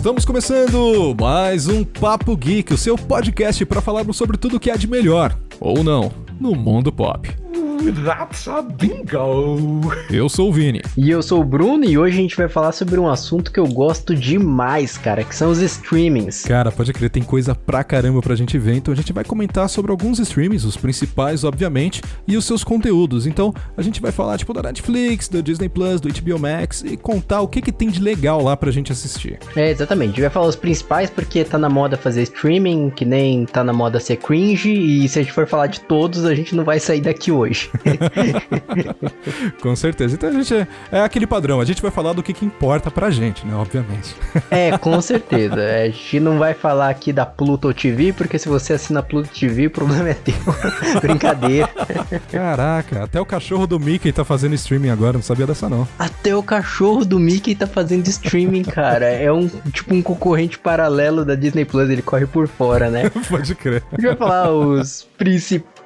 Estamos começando mais um Papo Geek, o seu podcast para falarmos sobre tudo que há de melhor, ou não, no mundo pop. That's a bingo! Eu sou o Vini. E eu sou o Bruno e hoje a gente vai falar sobre um assunto que eu gosto demais, cara, que são os streamings. Cara, pode crer, tem coisa pra caramba pra gente ver, então a gente vai comentar sobre alguns streamings, os principais, obviamente, e os seus conteúdos. Então, a gente vai falar, tipo, da Netflix, do Disney Plus, do HBO Max e contar o que, que tem de legal lá pra gente assistir. É, exatamente. A gente vai falar os principais porque tá na moda fazer streaming, que nem tá na moda ser cringe, e se a gente for falar de todos, a gente não vai sair daqui hoje. Com certeza. Então a gente é, é, aquele padrão, a gente vai falar do que, que importa pra gente, né? Obviamente. É, com certeza. A gente não vai falar aqui da Pluto TV, porque se você assina Pluto TV, o problema é teu. Brincadeira. Caraca, até o cachorro do Mickey tá fazendo streaming agora, não sabia dessa não. Até o cachorro do Mickey tá fazendo streaming, cara. É um tipo um concorrente paralelo da Disney Plus, ele corre por fora, né? Pode crer. A gente vai falar os principais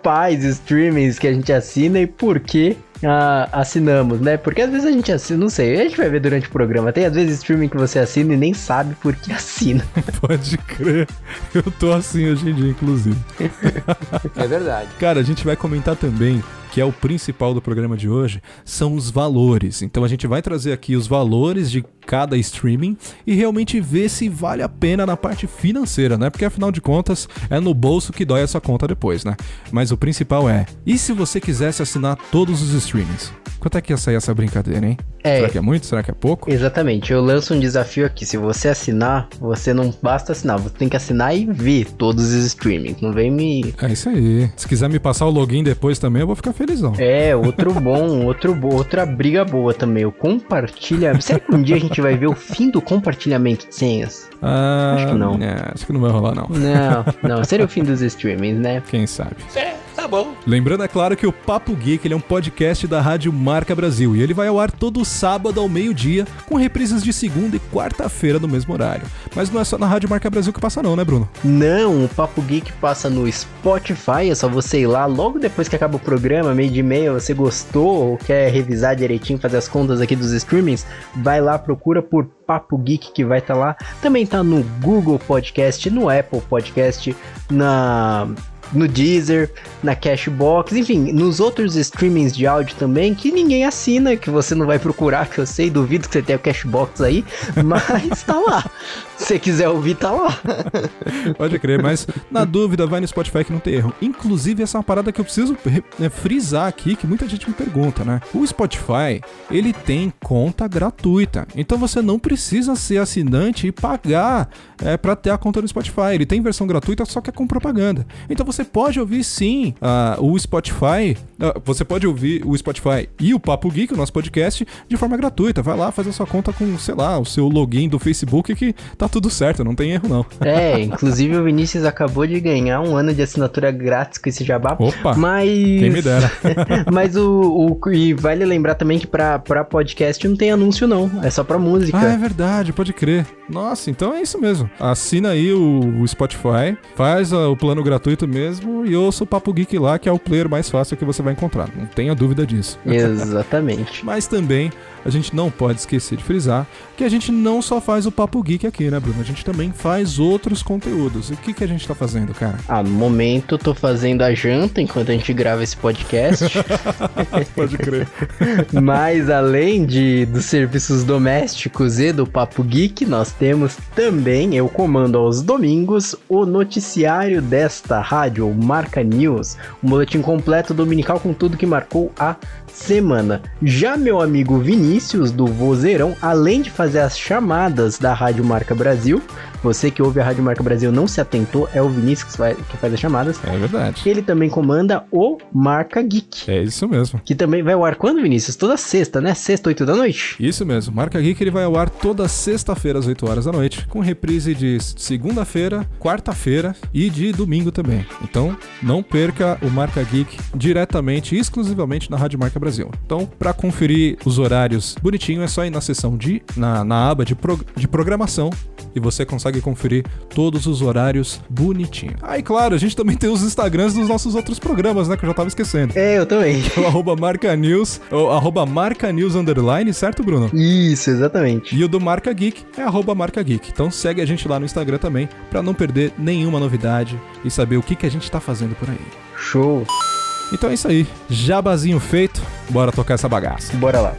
streamings que a gente assina e por que ah, assinamos, né? Porque às vezes a gente assina, não sei, a gente vai ver durante o programa. Tem às vezes streaming que você assina e nem sabe por que assina. Pode crer. Eu tô assim hoje em dia, inclusive. É verdade. Cara, a gente vai comentar também que é o principal do programa de hoje, são os valores. Então a gente vai trazer aqui os valores de cada streaming e realmente ver se vale a pena na parte financeira, né? Porque afinal de contas é no bolso que dói essa conta depois, né? Mas o principal é: e se você quisesse assinar todos os streamings? Quanto é que ia sair essa brincadeira, hein? É. Será que é muito? Será que é pouco? Exatamente. Eu lanço um desafio aqui. Se você assinar, você não basta assinar, você tem que assinar e ver todos os streamings. Não vem me. É isso aí. Se quiser me passar o login depois também, eu vou ficar felizão. É, outro bom, outro bo... outra briga boa também. O compartilha. Será que um dia a gente vai ver o fim do compartilhamento de senhas? Ah, Acho que não. é, acho que não vai rolar, não. Não, não. Seria o fim dos streamings, né? Quem sabe? É, tá bom. Lembrando, é claro, que o Papo Geek ele é um podcast da Rádio Marca Brasil e ele vai ao ar todo sábado ao meio-dia, com reprises de segunda e quarta-feira no mesmo horário. Mas não é só na Rádio Marca Brasil que passa, não, né, Bruno? Não, o Papo Geek passa no Spotify, é só você ir lá logo depois que acaba o programa, meio de meia, você gostou ou quer revisar direitinho, fazer as contas aqui dos streamings, vai lá, procura por Papo Geek que vai estar lá. Também tá no Google Podcast, no Apple Podcast, na no Deezer, na Cashbox, enfim, nos outros streamings de áudio também, que ninguém assina, que você não vai procurar, que eu sei, duvido que você tenha o Cashbox aí, mas tá lá. Se você quiser ouvir, tá lá. Pode crer, mas na dúvida, vai no Spotify que não tem erro. Inclusive, essa é uma parada que eu preciso né, frisar aqui, que muita gente me pergunta, né? O Spotify, ele tem conta gratuita. Então você não precisa ser assinante e pagar é, para ter a conta no Spotify. Ele tem versão gratuita, só que é com propaganda. Então você pode ouvir sim uh, o Spotify. Uh, você pode ouvir o Spotify e o Papo Geek, o nosso podcast, de forma gratuita. Vai lá, faz a sua conta com, sei lá, o seu login do Facebook que tá tudo certo, não tem erro não. É, inclusive o Vinícius acabou de ganhar um ano de assinatura grátis com esse jabá. Opa! Mas. Quem me dera. mas o, o. E vale lembrar também que pra, pra podcast não tem anúncio, não. É só pra música. Ah, é verdade, pode crer. Nossa, então é isso mesmo. Assina aí o, o Spotify, faz a, o plano gratuito mesmo e ouça o Papo Geek lá, que é o player mais fácil que você vai encontrar. Não tenha dúvida disso. Exatamente. Mas também a gente não pode esquecer de frisar que a gente não só faz o Papo Geek aqui, né, Bruno? A gente também faz outros conteúdos. E o que, que a gente tá fazendo, cara? Ah, no momento eu tô fazendo a janta enquanto a gente grava esse podcast. pode crer. Mas além de dos serviços domésticos e do Papo Geek, nós temos também, eu comando aos domingos, o noticiário desta rádio, o Marca News, um boletim completo dominical com tudo que marcou a semana. Já meu amigo Vinícius do Vozeirão, além de fazer as chamadas da Rádio Marca Brasil, você que ouve a Rádio Marca Brasil não se atentou, é o Vinícius que faz, que faz as chamadas. É verdade. Ele também comanda o Marca Geek. É isso mesmo. Que também vai ao ar quando, Vinícius? Toda sexta, né? Sexta, 8 da noite? Isso mesmo. Marca Geek ele vai ao ar toda sexta-feira às 8 horas da noite, com reprise de segunda-feira, quarta-feira e de domingo também. Então, não perca o Marca Geek diretamente, exclusivamente na Rádio Marca Brasil. Então, para conferir os horários bonitinho, é só ir na seção de. na, na aba de, pro, de programação e você consegue conferir todos os horários bonitinho. Aí, claro, a gente também tem os Instagrams dos nossos outros programas, né? Que eu já tava esquecendo. É, eu também. O arroba Marca News, o arroba Marca News Underline, certo, Bruno? Isso, exatamente. E o do Marca Geek é arroba Marca Geek. Então segue a gente lá no Instagram também, pra não perder nenhuma novidade e saber o que, que a gente tá fazendo por aí. Show. Então é isso aí. Jabazinho feito, bora tocar essa bagaça. Bora lá.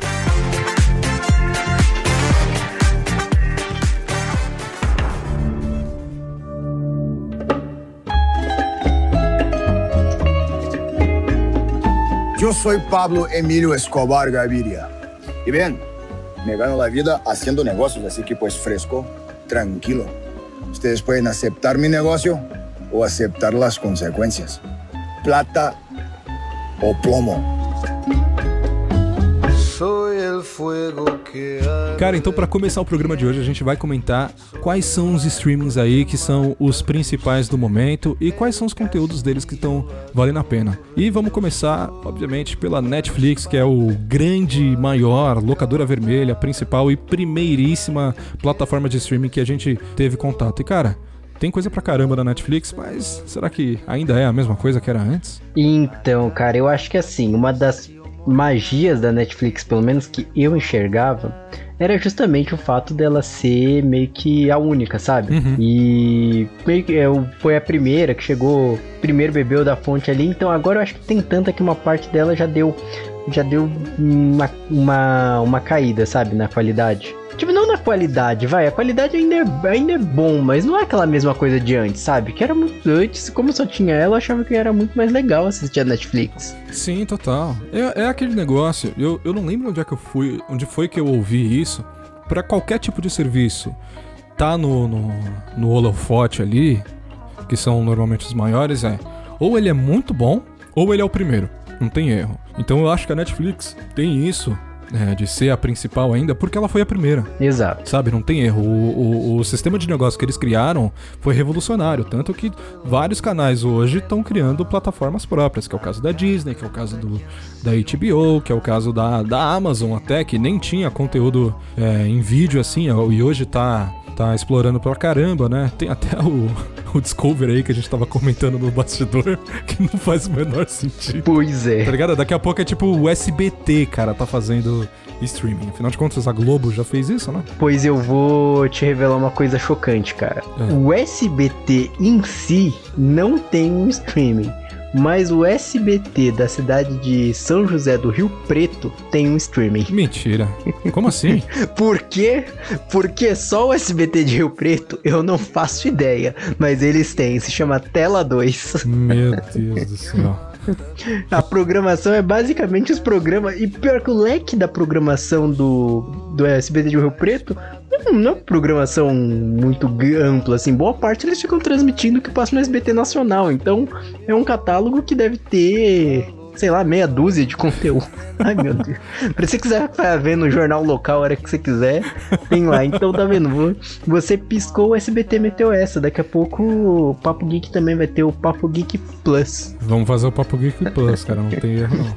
Yo soy Pablo Emilio Escobar Gaviria. Y bien, me gano la vida haciendo negocios, así que pues fresco, tranquilo. Ustedes pueden aceptar mi negocio o aceptar las consecuencias. Plata o plomo. Soy Cara, então pra começar o programa de hoje, a gente vai comentar quais são os streamings aí que são os principais do momento e quais são os conteúdos deles que estão valendo a pena. E vamos começar, obviamente, pela Netflix, que é o grande, maior, locadora vermelha, principal e primeiríssima plataforma de streaming que a gente teve contato. E cara, tem coisa pra caramba da Netflix, mas será que ainda é a mesma coisa que era antes? Então, cara, eu acho que assim, uma das magias da Netflix, pelo menos que eu enxergava, era justamente o fato dela ser meio que a única, sabe? Uhum. E meio que foi a primeira que chegou, primeiro bebeu da fonte ali, então agora eu acho que tem tanta que uma parte dela já deu já deu uma, uma, uma caída, sabe, na qualidade. Tipo, não na qualidade, vai. A qualidade ainda é, ainda é bom, mas não é aquela mesma coisa de antes, sabe? Que era muito. Antes, como só tinha ela, eu achava que era muito mais legal assistir a Netflix. Sim, total. É, é aquele negócio. Eu, eu não lembro onde é que eu fui, onde foi que eu ouvi isso. Pra qualquer tipo de serviço, tá no, no, no holofote ali, que são normalmente os maiores, é. Ou ele é muito bom, ou ele é o primeiro. Não tem erro. Então eu acho que a Netflix tem isso é, de ser a principal ainda, porque ela foi a primeira. Exato. Sabe, não tem erro. O, o, o sistema de negócio que eles criaram foi revolucionário. Tanto que vários canais hoje estão criando plataformas próprias, que é o caso da Disney, que é o caso do, da HBO, que é o caso da, da Amazon até, que nem tinha conteúdo é, em vídeo assim, e hoje tá, tá explorando pra caramba, né? Tem até o, o Discovery aí que a gente tava comentando no bastidor, que não faz o menor sentido. Pois Tá é. ligado? Daqui a pouco é tipo o SBT, cara, tá fazendo streaming. Afinal de contas, a Globo já fez isso, né? Pois eu vou te revelar uma coisa chocante, cara. É. O SBT em si não tem um streaming. Mas o SBT da cidade de São José do Rio Preto tem um streaming. Mentira. Como assim? Por quê? Porque só o SBT de Rio Preto eu não faço ideia. Mas eles têm, se chama Tela 2. Meu Deus do céu. A programação é basicamente os programas. E pior que o leque da programação do, do SBT de Rio Preto não, não é uma programação muito ampla, assim. Boa parte eles ficam transmitindo o que passa no SBT Nacional. Então é um catálogo que deve ter. Sei lá, meia dúzia de conteúdo. Ai, meu Deus. Pra você quiser ficar vendo o jornal local a hora que você quiser, tem lá. Então, tá vendo? Vo- Você piscou, o SBT meteu essa. Daqui a pouco o Papo Geek também vai ter o Papo Geek Plus. Vamos fazer o Papo Geek Plus, cara. Não tem erro, não.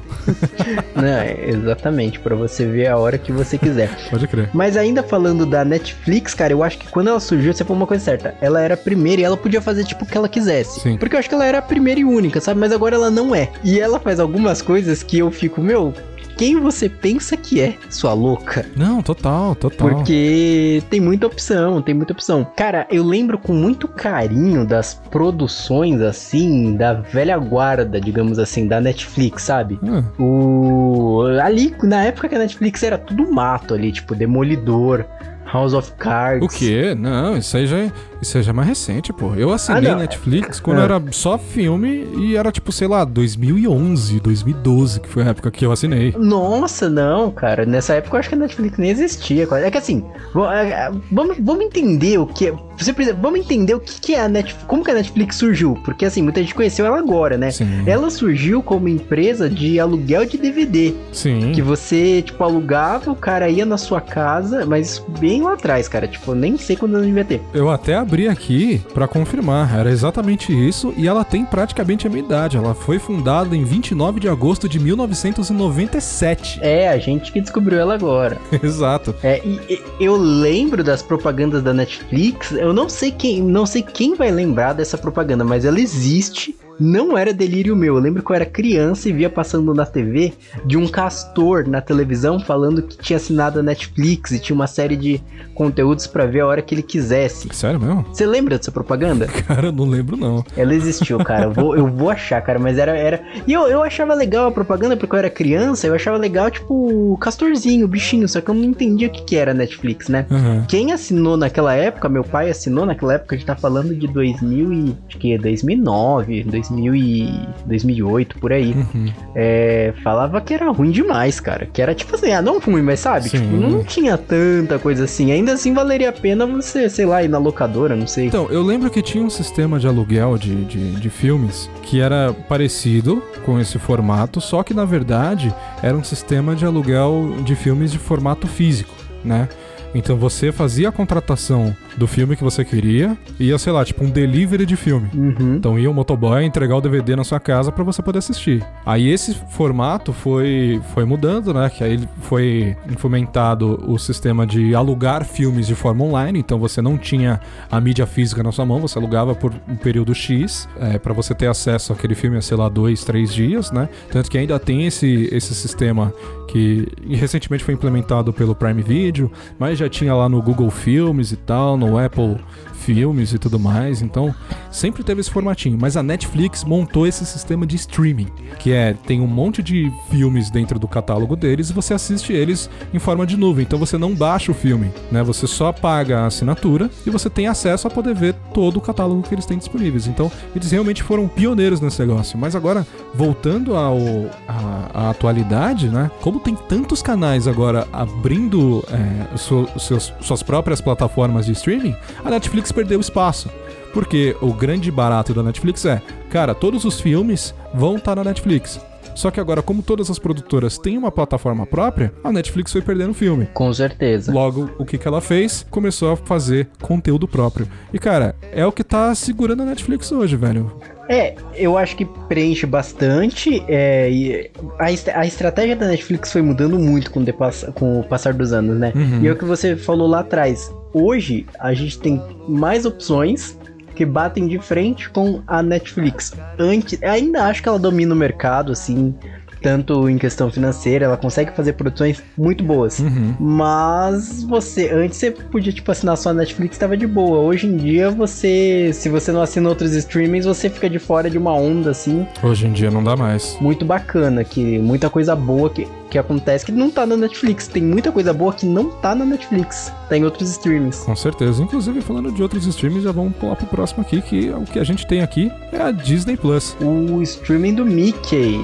Não, é exatamente, pra você ver a hora que você quiser. Pode crer. Mas ainda falando da Netflix, cara, eu acho que quando ela surgiu, você falou uma coisa certa. Ela era a primeira e ela podia fazer tipo o que ela quisesse. Sim. Porque eu acho que ela era a primeira e única, sabe? Mas agora ela não é. E ela faz algumas coisas que eu fico, meu, quem você pensa que é, sua louca? Não, total, total. Porque tem muita opção, tem muita opção. Cara, eu lembro com muito carinho das produções, assim, da velha guarda, digamos assim, da Netflix, sabe? Ah, O. Ali, na época que a Netflix era tudo mato ali, tipo, Demolidor, House of Cards. o quê? Não, isso aí já é, isso aí já é mais recente, pô. Eu assinei Ah. Netflix quando Ah. era só filme e era tipo, sei lá, 2011, 2012, que foi a época que eu assinei. Nossa, não, cara. Nessa época eu acho que a Netflix nem existia. É que assim, é, é, vamos, vamos entender o que. é- Você precisa, vamos entender o que, que é a Netflix. Como que a Netflix surgiu? Porque assim, muita gente conheceu ela agora, né? Sim. Ela surgiu como empresa de aluguel de DVD. Sim. Que você, tipo, alugava, o cara ia na sua casa, mas bem lá atrás, cara. Tipo, nem sei quando eu devia ter. Eu até abrir aqui pra confirmar. Era exatamente isso e ela tem praticamente a minha idade. Ela foi fundada em 29 de agosto de 1997. É, a gente que descobriu ela agora. Exato. É, e, e eu lembro das propagandas da Netflix. Eu não sei quem, não sei quem vai lembrar dessa propaganda, mas ela existe. Não era delírio meu. Eu lembro que eu era criança e via passando na TV de um castor na televisão falando que tinha assinado a Netflix e tinha uma série de conteúdos pra ver a hora que ele quisesse. Sério mesmo? Você lembra dessa propaganda? Cara, eu não lembro não. Ela existiu, cara. Eu vou, eu vou achar, cara. Mas era. era... E eu, eu achava legal a propaganda porque eu era criança. Eu achava legal, tipo, o castorzinho, o bichinho. Só que eu não entendia o que, que era Netflix, né? Aham. Quem assinou naquela época, meu pai assinou naquela época, a gente tá falando de 2000 e... Acho que 2009, 2000 e... 2008, por aí. Uhum. É, falava que era ruim demais, cara. Que era tipo assim, ah, não ruim, mas sabe? Tipo, não tinha tanta coisa assim. Ainda assim, valeria a pena você, sei lá, ir na locadora, não sei. Então, eu lembro que tinha um sistema de aluguel de, de, de filmes que era parecido com esse formato, só que na verdade era um sistema de aluguel de filmes de formato físico, né? Então você fazia a contratação do filme que você queria, ia, sei lá, tipo um delivery de filme. Uhum. Então ia o motoboy entregar o DVD na sua casa pra você poder assistir. Aí esse formato foi, foi mudando, né? Que aí foi fomentado o sistema de alugar filmes de forma online. Então você não tinha a mídia física na sua mão, você alugava por um período X é, para você ter acesso àquele filme a, sei lá, dois, três dias, né? Tanto que ainda tem esse, esse sistema que recentemente foi implementado pelo Prime Video, mas já tinha lá no Google Filmes e tal, no Apple Filmes e tudo mais. Então, sempre teve esse formatinho. Mas a Netflix montou esse sistema de streaming, que é tem um monte de filmes dentro do catálogo deles e você assiste eles em forma de nuvem. Então você não baixa o filme, né? Você só paga a assinatura e você tem acesso a poder ver todo o catálogo que eles têm disponíveis. Então, eles realmente foram pioneiros nesse negócio. Mas agora, voltando ao à, atualidade, né? Como tem tantos canais agora abrindo é, seus, suas próprias plataformas de streaming, a Netflix perdeu espaço. Porque o grande barato da Netflix é, cara, todos os filmes vão estar na Netflix. Só que agora, como todas as produtoras têm uma plataforma própria, a Netflix foi perdendo filme. Com certeza. Logo, o que, que ela fez? Começou a fazer conteúdo próprio. E, cara, é o que tá segurando a Netflix hoje, velho. É, eu acho que preenche bastante. é, e a, est- a estratégia da Netflix foi mudando muito com com o passar dos anos, né? Uhum. E é o que você falou lá atrás. Hoje, a gente tem mais opções que batem de frente com a Netflix. Antes, ainda acho que ela domina o mercado, assim, tanto em questão financeira, ela consegue fazer produções muito boas. Uhum. Mas você, antes você podia, tipo, assinar só a Netflix, tava de boa. Hoje em dia, você, se você não assina outros streamings, você fica de fora de uma onda, assim, Hoje em dia não dá mais. muito bacana, que muita coisa boa que, que acontece que não tá na Netflix. Tem muita coisa boa que não tá na Netflix, tá em outros streamings. Com certeza. Inclusive, falando de outros streams, já vamos pular pro próximo aqui, que o que a gente tem aqui é a Disney Plus. O streaming do Mickey.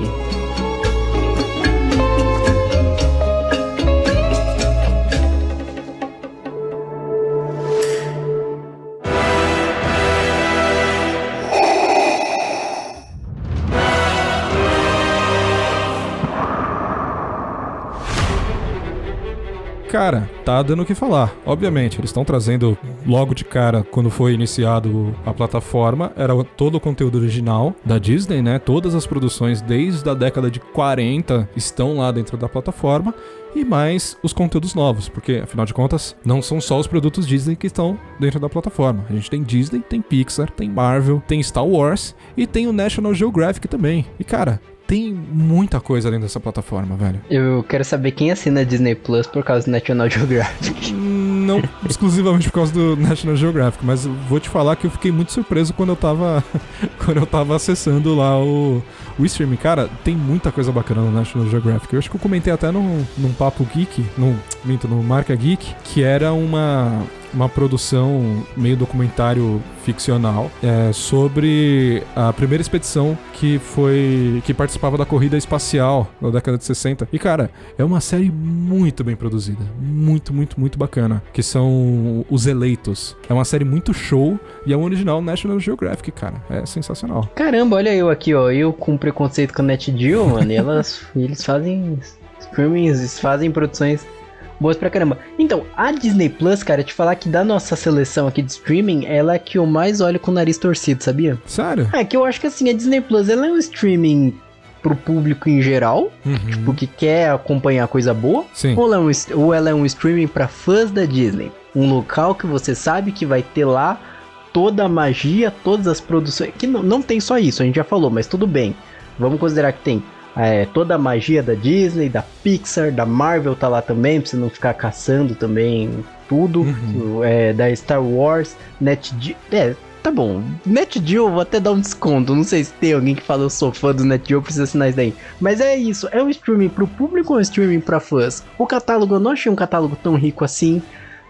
Cara, tá dando o que falar. Obviamente, eles estão trazendo logo de cara, quando foi iniciado a plataforma, era todo o conteúdo original da Disney, né? Todas as produções desde a década de 40 estão lá dentro da plataforma. E mais os conteúdos novos, porque afinal de contas, não são só os produtos Disney que estão dentro da plataforma. A gente tem Disney, tem Pixar, tem Marvel, tem Star Wars e tem o National Geographic também. E cara, tem muita coisa dentro dessa plataforma, velho. Eu quero saber quem assina a Disney Plus por causa do National Geographic. Não exclusivamente por causa do National Geographic, mas vou te falar que eu fiquei muito surpreso quando eu tava quando eu tava acessando lá o, o streaming. Cara, tem muita coisa bacana no National Geographic. Eu acho que eu comentei até num, num papo geek, num, minto, no Marca Geek, que era uma uma produção meio documentário ficcional é, sobre a primeira expedição que foi que participava da corrida espacial na década de 60. E cara, é uma série muito bem produzida, muito, muito, muito bacana, que são Os Eleitos. É uma série muito show e é um original National Geographic, cara. É sensacional. Caramba, olha eu aqui, ó. Eu com preconceito com a NetGeo, mano. E elas, eles fazem streamings, eles fazem produções boas pra caramba. Então, a Disney Plus, cara, te falar que da nossa seleção aqui de streaming, ela é a que eu mais olho com o nariz torcido, sabia? Sério? É que eu acho que assim, a Disney Plus, ela é um streaming pro público em geral, Uhum. tipo, que quer acompanhar coisa boa, Sim. ou ela, é um, ou ela é um streaming pra fãs da Disney. Um local que você sabe que vai ter lá toda a magia, todas as produções. Que não, não tem só isso, a gente já falou, mas tudo bem. Vamos considerar que tem é, toda a magia da Disney, da Pixar, da Marvel tá lá também, pra você não ficar caçando também tudo. Uhum. É, da Star Wars, NetGeo. É, tá bom. NetGeo eu vou até dar um desconto. Não sei se tem alguém que fala eu sou fã do NetGeo, precisa assinar isso daí. Mas é isso, é um streaming pro público ou um streaming pra fãs? O catálogo, eu não achei um catálogo tão rico assim.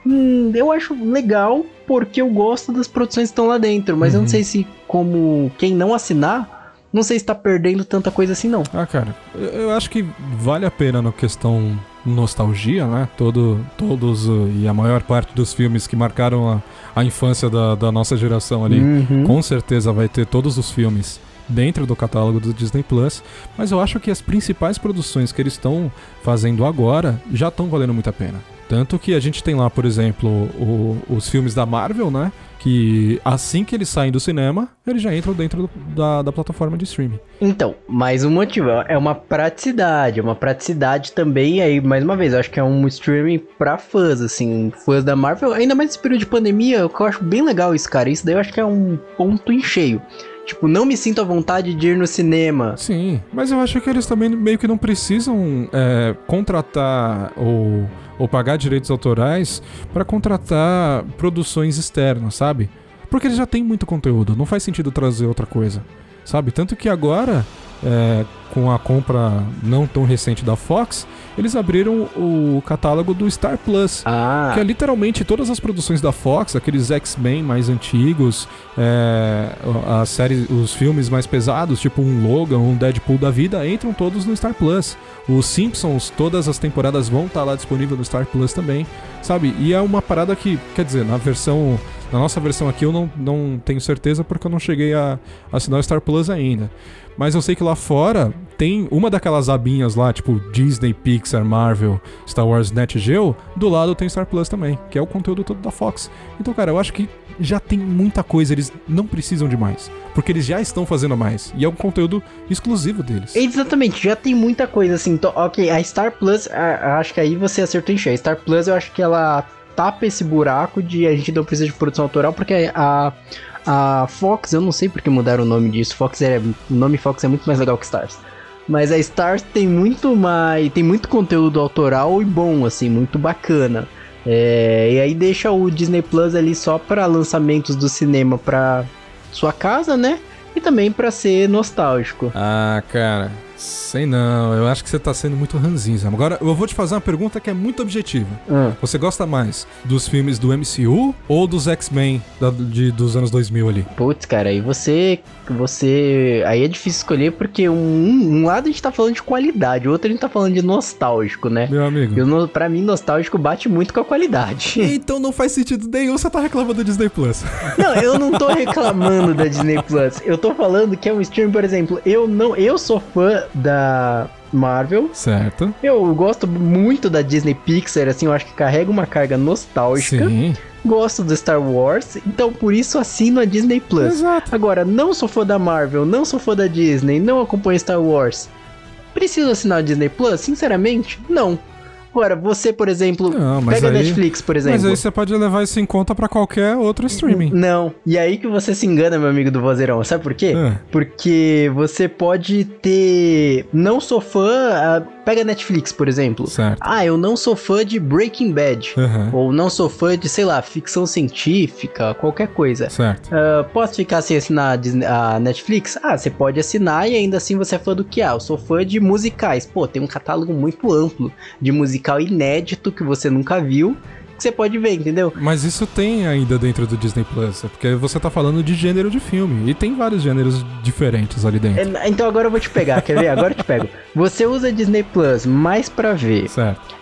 Hum, eu acho legal porque eu gosto das produções que estão lá dentro, mas eu não Uhum. sei se como quem não assinar, não sei se tá perdendo tanta coisa assim não. Ah, cara, eu, acho que vale a pena na questão nostalgia, né? Todo, todos uh, e a maior parte dos filmes que marcaram a, a infância da, da nossa geração ali, Uhum. com certeza vai ter todos os filmes dentro do catálogo do Disney Plus, mas eu acho que as principais produções que eles estão fazendo agora já estão valendo muito a pena. Tanto que a gente tem lá, por exemplo, o- os filmes da Marvel, né? Que assim que eles saem do cinema, eles já entram dentro do- da, da plataforma de streaming. Então, mais um motivo, é uma praticidade, é uma praticidade também, aí, mais uma vez, eu acho que é um streaming pra fãs, assim, fãs da Marvel, ainda mais nesse período de pandemia, o que eu acho bem legal isso, cara, isso daí eu acho que é um ponto em cheio. Tipo, não me sinto à vontade de ir no cinema. Sim, mas eu acho que eles também meio que não precisam é, contratar ou, ou pagar direitos autorais para contratar produções externas, sabe? Porque eles já têm muito conteúdo, não faz sentido trazer outra coisa, sabe? Tanto que agora, é, com a compra não tão recente da Fox, eles abriram o catálogo do Star Plus. Ah, Que é literalmente todas as produções da Fox, aqueles X-Men mais antigos, é, as séries, os filmes mais pesados, tipo um Logan, um Deadpool da vida, entram todos no Star Plus. Os Simpsons, todas as temporadas vão estar lá disponível no Star Plus também, sabe? E é uma parada que, quer dizer, na versão, na nossa versão aqui eu não, não tenho certeza porque eu não cheguei a assinar o Star Plus ainda. Mas eu sei que lá fora tem uma daquelas abinhas lá, tipo Disney, Pixar, Marvel, Star Wars, Net Geo, do lado tem Star Plus também, que é o conteúdo todo da Fox. Então, cara, eu acho que já tem muita coisa, eles não precisam de mais, porque eles já estão fazendo mais, e é um conteúdo exclusivo deles. Exatamente, já tem muita coisa assim. Então, ok, a Star Plus, a- acho que aí você acertou em cheio. A Star Plus, eu acho que ela tapa esse buraco de a gente não precisa de produção autoral, porque a, a Fox, eu não sei porque mudaram o nome disso. Fox é, o nome Fox é muito mais legal que Stars. Mas a Stars tem muito mais, tem muito conteúdo autoral e bom, assim, muito bacana. É, e aí deixa o Disney Plus ali só para lançamentos do cinema para sua casa, né? E também para ser nostálgico. Ah, cara, sei não, eu acho que você tá sendo muito ranzinza. Agora, eu vou te fazer uma pergunta que é muito objetiva. Ah. Você gosta mais dos filmes do MCU ou dos X-Men da- dos anos 2000 ali? Putz, cara, aí você. Você. Aí é difícil escolher porque um, um lado a gente tá falando de qualidade, o outro a gente tá falando de nostálgico, né? Meu amigo. Eu, pra mim, nostálgico bate muito com a qualidade. Então não faz sentido nenhum você tá reclamando do Disney Plus. Não, eu não tô reclamando da Disney Plus. Eu tô falando que é um stream, por exemplo, eu não. Eu sou fã da Marvel. Certo. Eu gosto muito da Disney Pixar, assim, eu acho que carrega uma carga nostálgica. Sim. Gosto do Star Wars, então por isso assino a Disney Plus. Exato. Agora, não sou fã da Marvel, não sou fã da Disney, não acompanho Star Wars. Preciso assinar a Disney Plus? Sinceramente, não. Agora, você, por exemplo, Não, mas pega a aí- Netflix, por exemplo. Mas aí você pode levar isso em conta pra qualquer outro streaming. Não. E aí que você se engana, meu amigo do Vozeirão. Sabe por quê? Ah. Porque você pode ter. Não sou fã. Pega Netflix, por exemplo. Certo. Ah, eu não sou fã de Breaking Bad. Aham. Ou não sou fã de, sei lá, ficção científica, qualquer coisa. Certo. Ah, posso ficar sem assinar a Netflix? Ah, você pode assinar e ainda assim você é fã do que? Ah, eu sou fã de musicais. Pô, tem um catálogo muito amplo de musical inédito que você nunca viu. Que você pode ver, entendeu? Mas isso tem ainda dentro do Disney Plus, é porque você tá falando de gênero de filme. E tem vários gêneros diferentes ali dentro. É, então agora eu vou te pegar, quer ver? Agora eu te pego. Você usa Disney Plus mais pra ver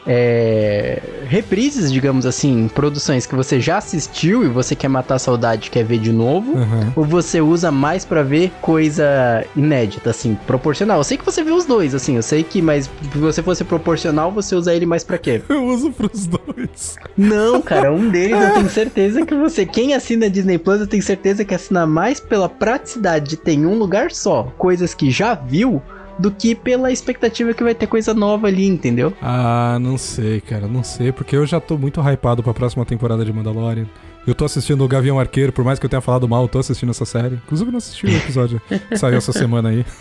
é, reprises, digamos assim, produções que você já assistiu e você quer matar a saudade, quer ver de novo? Aham. Ou você usa mais pra ver coisa inédita, assim, proporcional? Eu sei que você vê os dois, assim, eu sei que, mas se você fosse proporcional, você usa ele mais pra quê? Eu uso pros dois. Não, cara, um deles eu tenho certeza que você. Quem assina Disney Plus, eu tenho certeza que assina mais pela praticidade de ter em um lugar só coisas que já viu do que pela expectativa que vai ter coisa nova ali, entendeu? Ah, não sei, cara, não sei, porque eu já tô muito hypado pra próxima temporada de Mandalorian. Eu tô assistindo o Gavião Arqueiro, por mais que eu tenha falado mal, eu tô assistindo essa série. Inclusive, não assisti o episódio que saiu essa semana aí.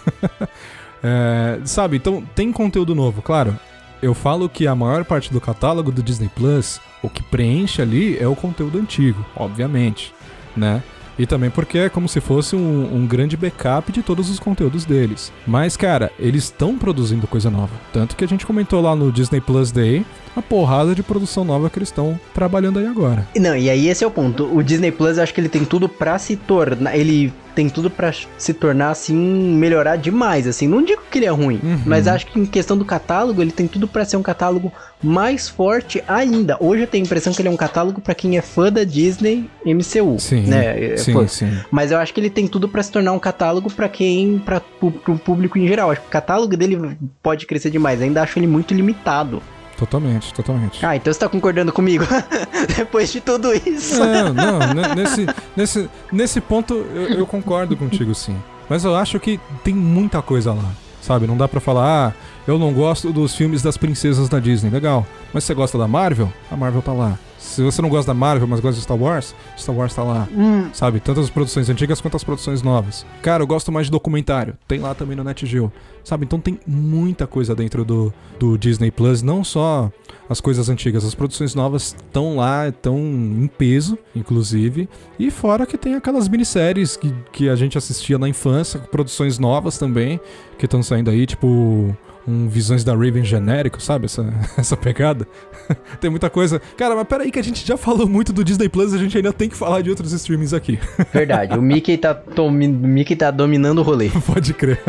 É, sabe, então tem conteúdo novo, claro. Eu falo que a maior parte do catálogo do Disney Plus, o que preenche ali é o conteúdo antigo, obviamente, né? E também porque é como se fosse um, um grande backup de todos os conteúdos deles. Mas, cara, eles estão produzindo coisa nova. Tanto que a gente comentou lá no Disney Plus Day a porrada de produção nova que eles estão trabalhando aí agora. Não, e aí esse é o ponto. O Disney Plus, eu acho que ele tem tudo pra se tornar. Ele tem tudo pra se tornar, assim, melhorar demais. Assim, não digo que ele é ruim, Uhum. mas acho que em questão do catálogo, ele tem tudo pra ser um catálogo mais forte ainda. Hoje eu tenho a impressão que ele é um catálogo pra quem é fã da Disney MCU. Sim, né? É, sim, pô, sim. Mas eu acho que ele tem tudo pra se tornar um catálogo pra quem, para o público em geral. Acho que o catálogo dele pode crescer demais. Ainda acho ele muito limitado. Totalmente, totalmente. Ah, então você tá concordando comigo? Depois de tudo isso. Não, não, ne- nesse, nesse, nesse ponto eu, eu concordo contigo sim. Mas eu acho que tem muita coisa lá, sabe? Não dá pra falar, ah, eu não gosto dos filmes das princesas da Disney. Legal. Mas você gosta da Marvel? A Marvel tá lá. Se você não gosta da Marvel, mas gosta de Star Wars, Star Wars tá lá. Hum, Sabe? Tanto as produções antigas quanto as produções novas. Cara, eu gosto mais de documentário. Tem lá também no NetGeo. Sabe? Então tem muita coisa dentro do, do Disney Plus. Não só as coisas antigas. As produções novas estão lá, estão em peso, inclusive. E fora que tem aquelas minisséries que, que a gente assistia na infância. Produções novas também. Que estão saindo aí, tipo... Um Visões da Raven genérico, sabe? Essa, essa pegada. tem muita coisa. Cara, mas peraí que a gente já falou muito do Disney Plus, a gente ainda tem que falar de outros streamings aqui. verdade. O Mickey tá, tomi- o Mickey tá dominando o rolê. Pode crer.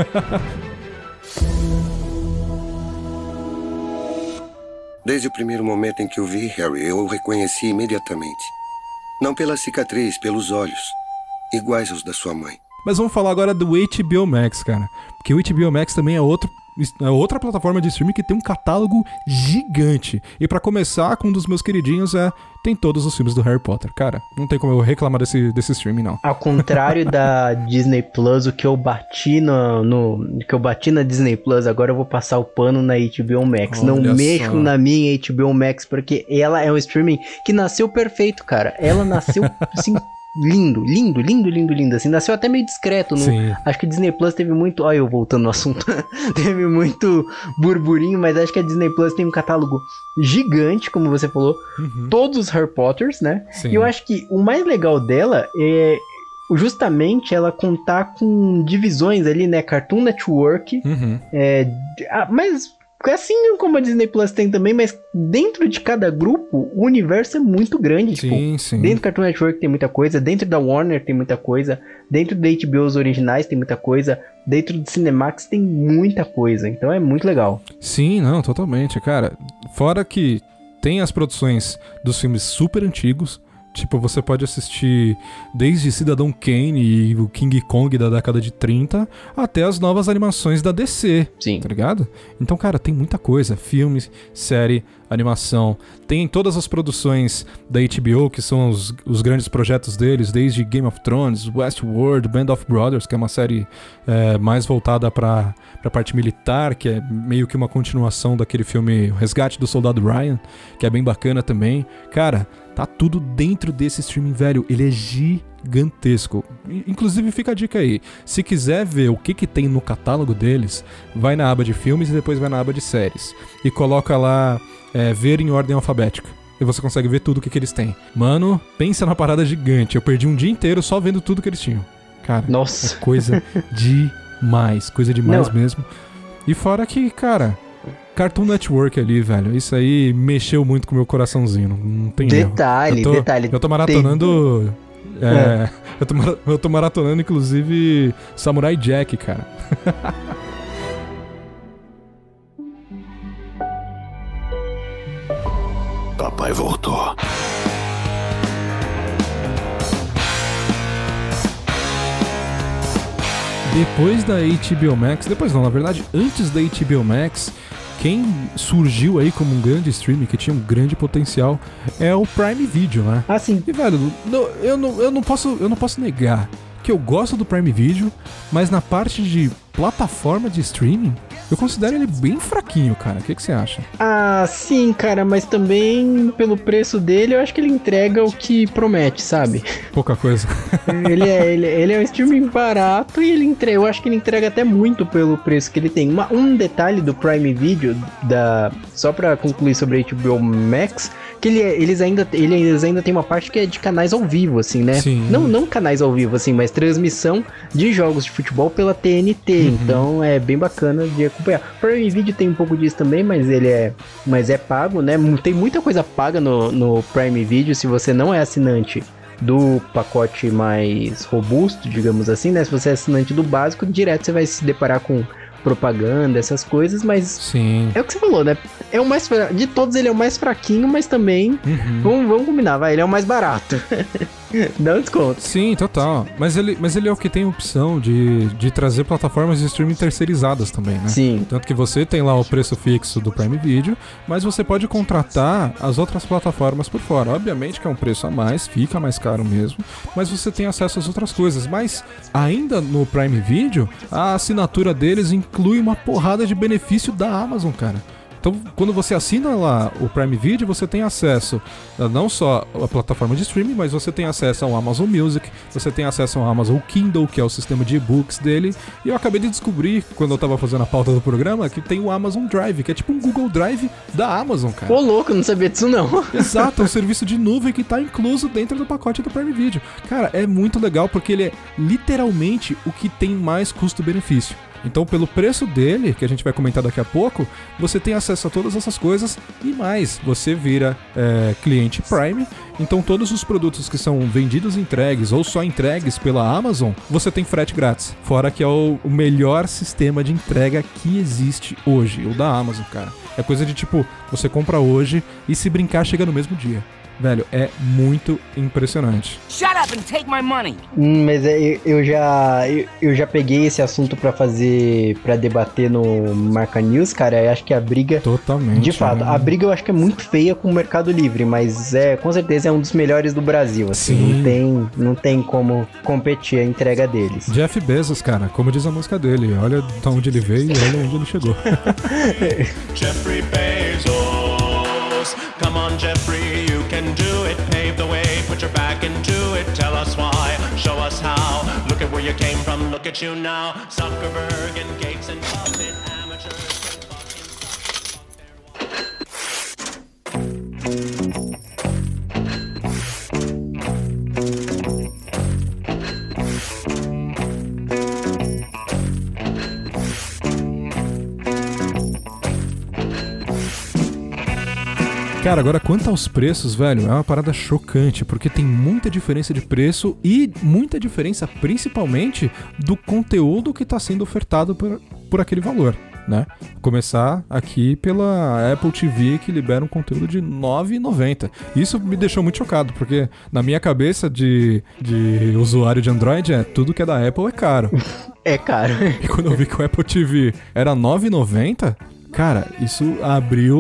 Desde o primeiro momento em que o vi, Harry, eu o reconheci imediatamente. Não pela cicatriz, pelos olhos. Iguais aos da sua mãe. Mas vamos falar agora do HBO Max, cara. Porque o HBO Max também é outro é outra plataforma de streaming que tem um catálogo gigante. E pra começar, com um dos meus queridinhos é tem todos os filmes do Harry Potter. Cara, não tem como eu reclamar desse, desse streaming não. Ao contrário da Disney Plus, o que eu bati no, no que eu bati na Disney Plus, agora eu vou passar o pano na HBO Max. Olha Não mexo na minha HBO Max porque ela é um streaming que nasceu perfeito, cara. Ela nasceu assim lindo, lindo, lindo, lindo, lindo, assim, nasceu até meio discreto, no, Sim. Acho que a Disney Plus teve muito. Olha, eu voltando no assunto. teve muito burburinho, mas acho que a Disney Plus tem um catálogo gigante, como você falou. Uhum. Todos os Harry Potters, né? Sim. E eu acho que o mais legal dela é justamente ela contar com divisões ali, né? Cartoon Network, Uhum. é, mas assim como a Disney Plus tem também, mas dentro de cada grupo, o universo é muito grande. Tipo, Sim, sim. Dentro do Cartoon Network tem muita coisa, dentro da Warner tem muita coisa, dentro da HBO os originais tem muita coisa, dentro do Cinemax tem muita coisa, então é muito legal. Sim, não, totalmente, cara. Fora que tem as produções dos filmes super antigos. Tipo, você pode assistir desde Cidadão Kane e o King Kong da década de 30 até as novas animações da DC. Sim. Tá ligado? Então, cara, tem muita coisa. Filme, série, animação. Tem todas as produções da HBO, que são os, os grandes projetos deles, desde Game of Thrones, Westworld, Band of Brothers, que é uma série é, mais voltada pra, pra parte militar, que é meio que uma continuação daquele filme O Resgate do Soldado Ryan, que é bem bacana também. Cara, tá tudo dentro desse streaming, velho. Ele é gigantesco. Inclusive, fica a dica aí. Se quiser ver o que, que tem no catálogo deles, vai na aba de filmes e depois vai na aba de séries. E coloca lá é, ver em ordem alfabética. E você consegue ver tudo o que, que eles têm. Mano, pensa na parada gigante. Eu perdi um dia inteiro só vendo tudo que eles tinham. Cara, Nossa. é coisa demais. Coisa demais Não. mesmo. E fora que, cara, Cartoon Network ali, velho. Isso aí mexeu muito com o meu coraçãozinho. Não, tem erro. Detalhe, eu tô, detalhe. Eu tô maratonando. É, eu, tô, eu tô maratonando, inclusive, Samurai Jack, cara. Papai voltou. Depois da HBO Max, depois não, na verdade, antes da HBO Max, quem surgiu aí como um grande streaming que tinha um grande potencial é o Prime Video, né? Assim, E velho, eu, não, eu, não posso, eu não posso negar que eu gosto do Prime Video, mas na parte de plataforma de streaming, eu considero ele bem fraquinho, cara. O que, que você acha? ah, sim, cara, mas também pelo preço dele, eu acho que ele entrega o que promete, sabe? Pouca coisa. ele, é, ele, ele é um streaming barato e ele entrega, eu acho que ele entrega até muito pelo preço que ele tem. Uma- um detalhe do Prime Video, da, só pra concluir sobre a HBO Max, que ele, é- eles, ainda, ele- eles ainda tem uma parte que é de canais ao vivo, assim, né? Sim. Não, não canais ao vivo, assim, mas transmissão de jogos de futebol pela TNT. Então é bem bacana de acompanhar. O Prime Video tem um pouco disso também, mas ele é, mas é pago, né? Tem muita coisa paga no, no Prime Video. Se você não é assinante do pacote mais robusto, digamos assim, né? Se você é assinante do básico, direto você vai se deparar com propaganda, essas coisas, mas Sim. é o que você falou, né? É o mais fra- de todos ele é o mais fraquinho, mas também Uhum. vamos, vamos combinar, vai, ele é o mais barato. Dá um desconto. Sim, total. Mas ele, mas ele é o que tem opção de, de trazer plataformas de streaming terceirizadas também, né? Sim. Tanto que você tem lá o preço fixo do Prime Video, mas você pode contratar as outras plataformas por fora. Obviamente que é um preço a mais, fica mais caro mesmo, mas você tem acesso às outras coisas. Mas ainda no Prime Video, a assinatura deles inclui uma porrada de benefício da Amazon, cara. Então, quando você assina lá o Prime Video, você tem acesso a não só à plataforma de streaming, mas você tem acesso ao Amazon Music, você tem acesso ao Amazon Kindle, que é o sistema de e-books dele. E eu acabei de descobrir, quando eu tava fazendo a pauta do programa, que tem o Amazon Drive, que é tipo um Google Drive da Amazon, cara. Ô, louco, não sabia disso não. Exato, é um serviço de nuvem que tá incluso dentro do pacote do Prime Video. Cara, é muito legal porque ele é literalmente o que tem mais custo-benefício. Então, pelo preço dele, que a gente vai comentar daqui a pouco, você tem acesso a todas essas coisas e mais. Você vira é, cliente Prime, então todos os produtos que são vendidos entregues ou só entregues pela Amazon, você tem frete grátis. Fora que é o, o melhor sistema de entrega que existe hoje, o da Amazon, cara. É coisa de tipo, você compra hoje e se brincar chega no mesmo dia. Velho, é muito impressionante. Shut up and take my money. Hum, mas é, eu, eu já eu, eu já peguei esse assunto pra fazer pra debater no Marca News, cara. Eu acho que a briga Totalmente. de fato, né? a briga eu acho que é muito feia com o Mercado Livre, mas é com certeza é um dos melhores do Brasil, assim, Sim. não tem não tem como competir a entrega deles. Jeff Bezos, cara, como diz a música dele, olha de onde ele veio e olha onde ele chegou. Jeffrey Bezos. Can do it. Pave the way, put your back into it. Tell us why, show us how. Look at where you came from, look at you now. Zuckerberg and Gates and Buffett, amateurs. Cara, agora quanto aos preços, velho, é uma parada chocante, porque tem muita diferença de preço e muita diferença principalmente do conteúdo que está sendo ofertado por, por aquele valor, né? Começar aqui pela Apple TV que libera um conteúdo de R$ 9,90. Isso me deixou muito chocado, porque na minha cabeça de, de usuário de Android é tudo que é da Apple é caro. É caro. E quando eu vi que o Apple TV era R$ 9,90, cara, isso abriu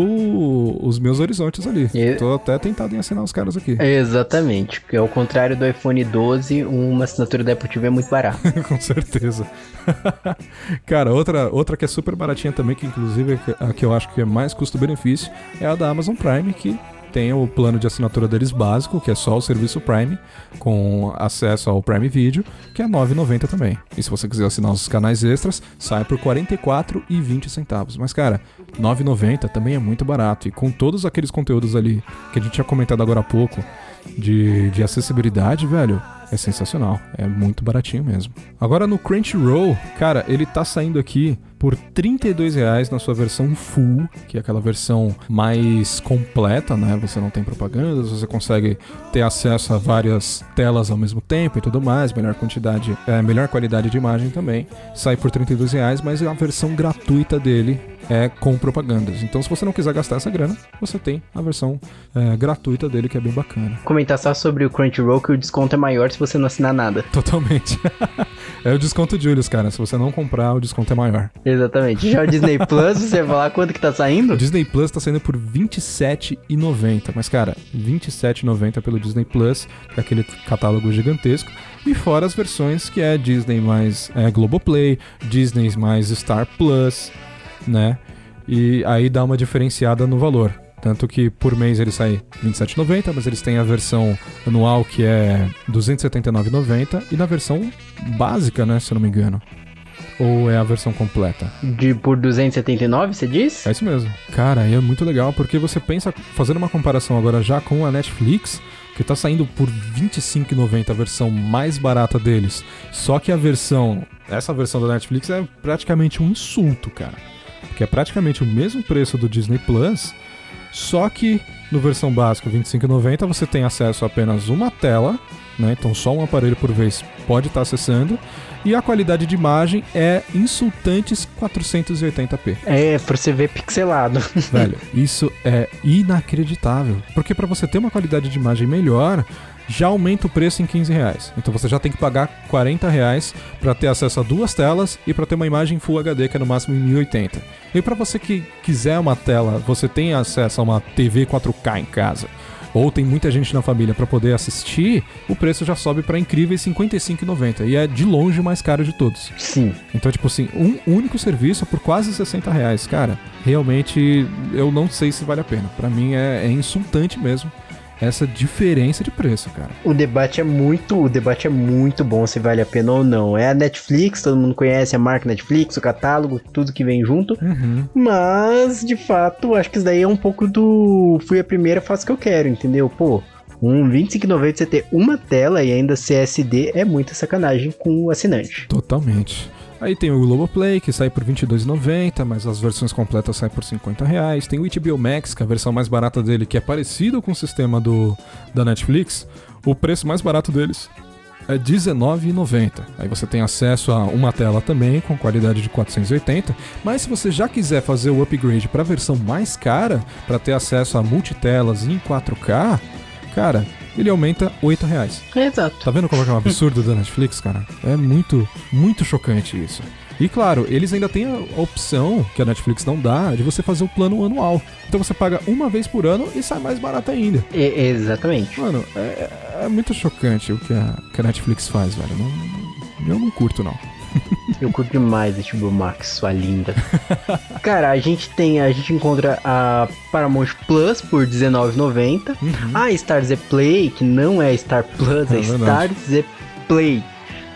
os meus horizontes ali. E- Tô até tentado em assinar os caras aqui. Exatamente, porque ao contrário do iPhone 12, uma assinatura da Apple TV é muito barata. Com certeza. cara, outra, outra que é super baratinha também, que inclusive é a que eu acho que é mais custo-benefício, é a da Amazon Prime, que tem o plano de assinatura deles básico, que é só o serviço Prime, com acesso ao Prime Video, que é R$ 9,90 também. E se você quiser assinar os canais extras, sai por R$ 44,20 centavos. Mas, cara, R$ 9,90 também é muito barato. E com todos aqueles conteúdos ali que a gente tinha comentado agora há pouco, de, de acessibilidade, velho, é sensacional. É muito baratinho mesmo. Agora no Crunchyroll, cara, ele tá saindo aqui por 32 reais na sua versão full, que é aquela versão mais completa, né? Você não tem propagandas, você consegue ter acesso a várias telas ao mesmo tempo e tudo mais, melhor quantidade, é, melhor qualidade de imagem também. Sai por 32 reais, mas a versão gratuita dele é com propagandas. Então, se você não quiser gastar essa grana, você tem a versão é, gratuita dele, que é bem bacana. Comentar só sobre o Crunchyroll que o desconto é maior se você não assinar nada. Totalmente. é o desconto Julius, cara. Se você não comprar, o desconto é maior. Exatamente. Já o Disney Plus, você vai falar quanto que tá saindo? O Disney Plus tá saindo por R$27,90. Mas, cara, R$27,90 pelo Disney Plus, que é aquele catálogo gigantesco. E fora as versões que é Disney mais é, Globoplay, Disney mais Star Plus, né? E aí dá uma diferenciada no valor. Tanto que por mês ele sai R$ 27,90, mas eles têm a versão anual que é R$ 279,90 e na versão básica, né, se eu não me engano. Ou é a versão completa? De por 279, você diz? É isso mesmo. Cara, e é muito legal porque você pensa, fazendo uma comparação agora já com a Netflix, que tá saindo por R$25,90 a versão mais barata deles. Só que a versão, essa versão da Netflix é praticamente um insulto, cara. Porque é praticamente o mesmo preço do Disney Plus, só que no versão básica R$25,90 você tem acesso a apenas uma tela, né? Então só um aparelho por vez pode estar acessando. E a qualidade de imagem é insultantes 480p. É, pra você ver pixelado. Velho, isso é inacreditável. Porque para você ter uma qualidade de imagem melhor, já aumenta o preço em 15 reais. Então você já tem que pagar 40 reais para ter acesso a duas telas e para ter uma imagem Full HD que é no máximo em 1080. E para você que quiser uma tela, você tem acesso a uma TV 4K em casa. Ou tem muita gente na família para poder assistir, o preço já sobe para incríveis R$ 55,90 e é de longe o mais caro de todos. Sim. Então, tipo assim, um único serviço por quase 60 reais. Cara, realmente eu não sei se vale a pena. Para mim é, é insultante mesmo essa diferença de preço, cara. O debate é muito, o debate é muito bom se vale a pena ou não. É a Netflix, todo mundo conhece a marca Netflix, o catálogo, tudo que vem junto. Uhum. Mas, de fato, acho que isso daí é um pouco do fui a primeira, faço o que eu quero, entendeu? Pô, um 25,90 você ter uma tela e ainda CSD é muita sacanagem com o assinante. Totalmente. Aí tem o Globoplay, que sai por R$22,90, mas as versões completas saem por 50 reais. Tem o HBO Max, que é a versão mais barata dele, que é parecido com o sistema do, da Netflix. O preço mais barato deles é R$19,90. Aí você tem acesso a uma tela também, com qualidade de 480. Mas se você já quiser fazer o upgrade para a versão mais cara, para ter acesso a multitelas em 4K, cara, ele aumenta R$ reais. Exato. Tá vendo como é, é um absurdo da Netflix, cara? É muito, muito chocante isso. E claro, eles ainda têm a opção que a Netflix não dá de você fazer o plano anual. Então você paga uma vez por ano e sai mais barato ainda. E, exatamente. Mano, é, é, muito chocante o que a, que a Netflix faz, velho. Não, eu não curto, não. Eu curto demais HBO Max, sua linda. Cara, a gente tem, a gente encontra a Paramount Plus por R$19,90. Uhum. A Star Z Play, que não é Star Plus, é, É Star. Z Play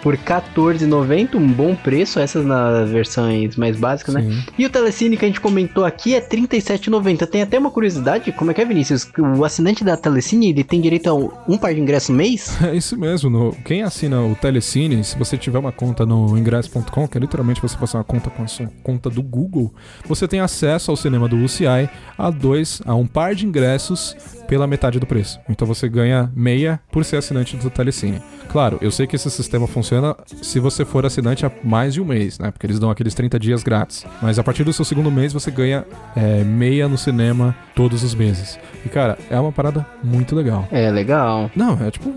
por R$14,90, um bom preço, essas nas versões mais básicas, né? Sim. E o Telecine que a gente comentou aqui é R$37,90. Tem até uma curiosidade, como é que é, Vinícius? O assinante da Telecine, ele tem direito a um, par de ingresso no mês? É isso mesmo. No, quem assina o Telecine, se você tiver uma conta no ingresso.com, que é literalmente você passar uma conta com a sua conta do Google, você tem acesso ao cinema do UCI a dois, a um par de ingressos pela metade do preço. Então você ganha meia por ser assinante do Telecine. Claro, eu sei que esse sistema funciona se você for assinante há mais de um mês, né? Porque eles dão aqueles 30 dias grátis. Mas a partir do seu segundo mês você ganha é, meia no cinema todos os meses. E cara, é uma parada muito legal. É, legal. Não, é tipo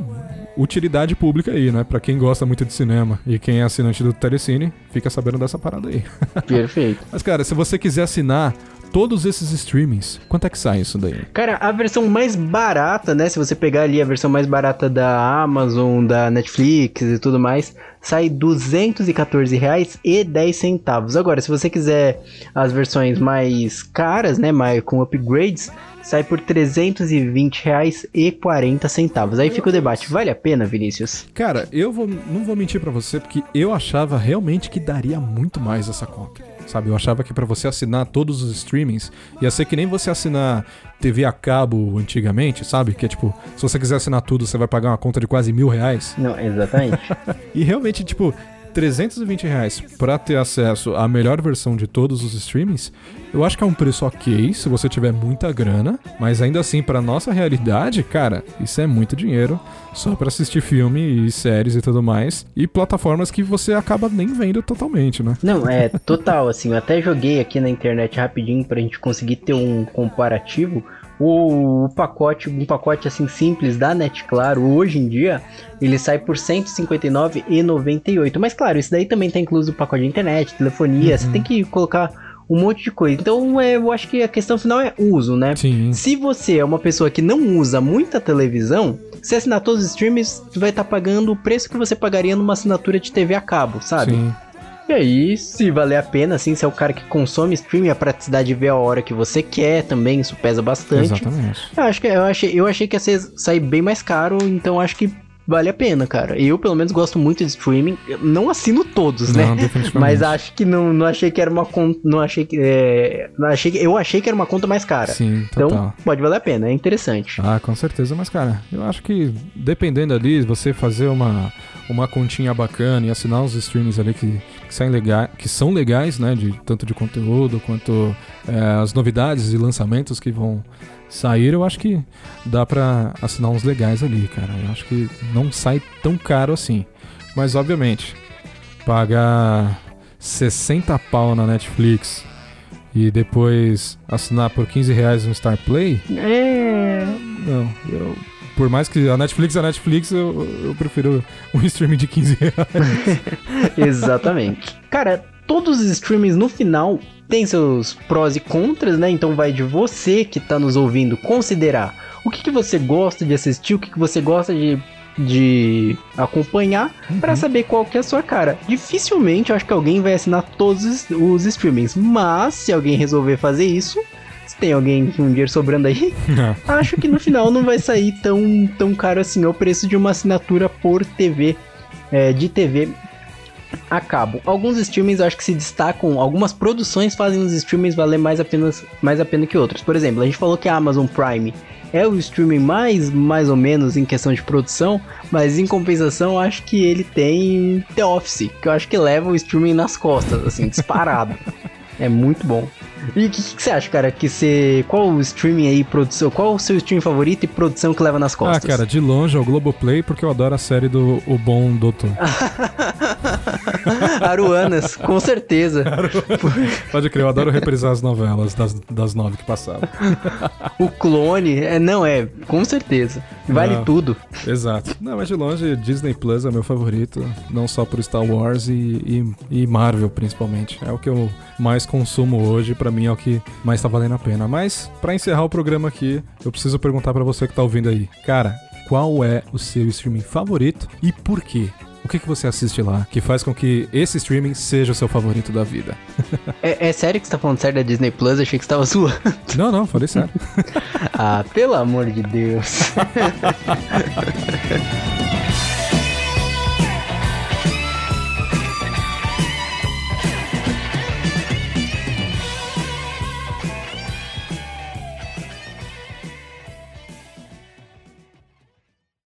utilidade pública aí, né? Pra quem gosta muito de cinema e quem é assinante do Telecine, fica sabendo dessa parada aí. Perfeito. Mas cara, se você quiser assinar todos esses streamings, quanto é que sai isso daí? Cara, a versão mais barata, né? Se você pegar ali a versão mais barata da Amazon, da Netflix e tudo mais, sai R$ 214,10. Agora, se você quiser as versões mais caras, né, mais com upgrades, sai por R$ 320,40. Aí fica o debate, vale a pena, Vinícius? Cara, eu vou, não vou mentir pra você, porque eu achava realmente que daria muito mais essa conta. Sabe, eu achava que pra você assinar todos os streamings, ia ser que nem você assinar TV a cabo antigamente, sabe? Que é tipo, se você quiser assinar tudo, você vai pagar uma conta de quase mil reais. Não, exatamente. E realmente, tipo, 320 reais pra ter acesso à melhor versão de todos os streamings, eu acho que é um preço ok se você tiver muita grana, mas ainda assim, pra nossa realidade, cara, isso é muito dinheiro só pra assistir filme e séries e tudo mais, e plataformas que você acaba nem vendo totalmente, né? Não, é total, assim, eu até joguei aqui na internet rapidinho pra gente conseguir ter um comparativo. O, o pacote, um pacote assim simples da Net Claro, hoje em dia, ele sai por R$ 159,98. Mas claro, isso daí também tá incluso o pacote de internet, telefonia, você tem que colocar um monte de coisa. Então, é, eu acho que a questão final é uso, né? Sim. Se você é uma pessoa que não usa muita televisão, se assinar todos os streams, você vai estar pagando o preço que você pagaria numa assinatura de TV a cabo, sabe? Sim. E aí, se valer a pena, assim, se é o cara que consome streaming, a praticidade de ver a hora que você quer também, isso pesa bastante. Exatamente. Eu acho que eu achei, eu achei que ia ser, sair bem mais caro, então acho que vale a pena, cara. Eu, pelo menos, gosto muito de streaming. Eu não assino todos, Não, né? Mas acho que não, não achei que era uma conta. Não achei que. É, não achei que, eu achei que era uma conta mais cara. Sim, total. Então, pode valer a pena, é interessante. Ah, com certeza, mas cara, eu acho que dependendo ali, você fazer uma, uma continha bacana e assinar os streams ali que, que, saem lega que são legais, né? De, tanto de conteúdo quanto é, as novidades e lançamentos que vão sair, eu acho que dá pra assinar uns legais ali, cara. Eu acho que não sai tão caro assim. Mas obviamente, pagar 60 pau na Netflix e depois assinar por 15 reais no Star Play, É. não, eu. Por mais que a Netflix é a Netflix, eu, eu prefiro um streaming de 15 reais. Exatamente. Cara, todos os streamings no final têm seus prós e contras, né? Então vai de você que tá nos ouvindo considerar o que, que você gosta de assistir, o que, que você gosta de, de acompanhar pra saber qual que é a sua cara. Dificilmente eu acho que alguém vai assinar todos os, streamings, mas se alguém resolver fazer isso, tem alguém com dinheiro sobrando aí, acho que no final não vai sair tão, tão caro assim. É o preço de uma assinatura por TV, é, de TV a cabo. Alguns streamings acho que se destacam, algumas produções fazem os streamings valer mais a pena, mais a pena que outros. Por exemplo, a gente falou que a Amazon Prime é o streaming mais, mais ou menos em questão de produção, mas em compensação acho que ele tem The Office, que eu acho que leva o streaming nas costas, assim, disparado. é muito bom. E o que, que você acha, cara, que você... Qual o streaming aí, produção, qual o seu streaming favorito e produção que leva nas ah, costas? cara, de longe é o Globoplay, porque eu adoro a série do O Bom Doutor. Aruanas, com certeza. Pode crer, eu adoro reprisar as novelas das, das nove que passavam. O clone, é, não é, com certeza. Vale Não. tudo. Exato. Não, mas de longe, Disney Plus é meu favorito. Não só por Star Wars e, e, e Marvel, principalmente. É o que eu mais consumo hoje. Pra mim é o que mais tá valendo a pena. Mas, pra encerrar o programa aqui, eu preciso perguntar pra você que tá ouvindo aí. Cara, qual é o seu streaming favorito e por quê? O que, que você assiste lá que faz com que esse streaming seja o seu favorito da vida? É, é sério que você tá falando sério da Disney Plus? Eu achei que você tava zoando. Não, não, falei sério. Ah, pelo amor de Deus.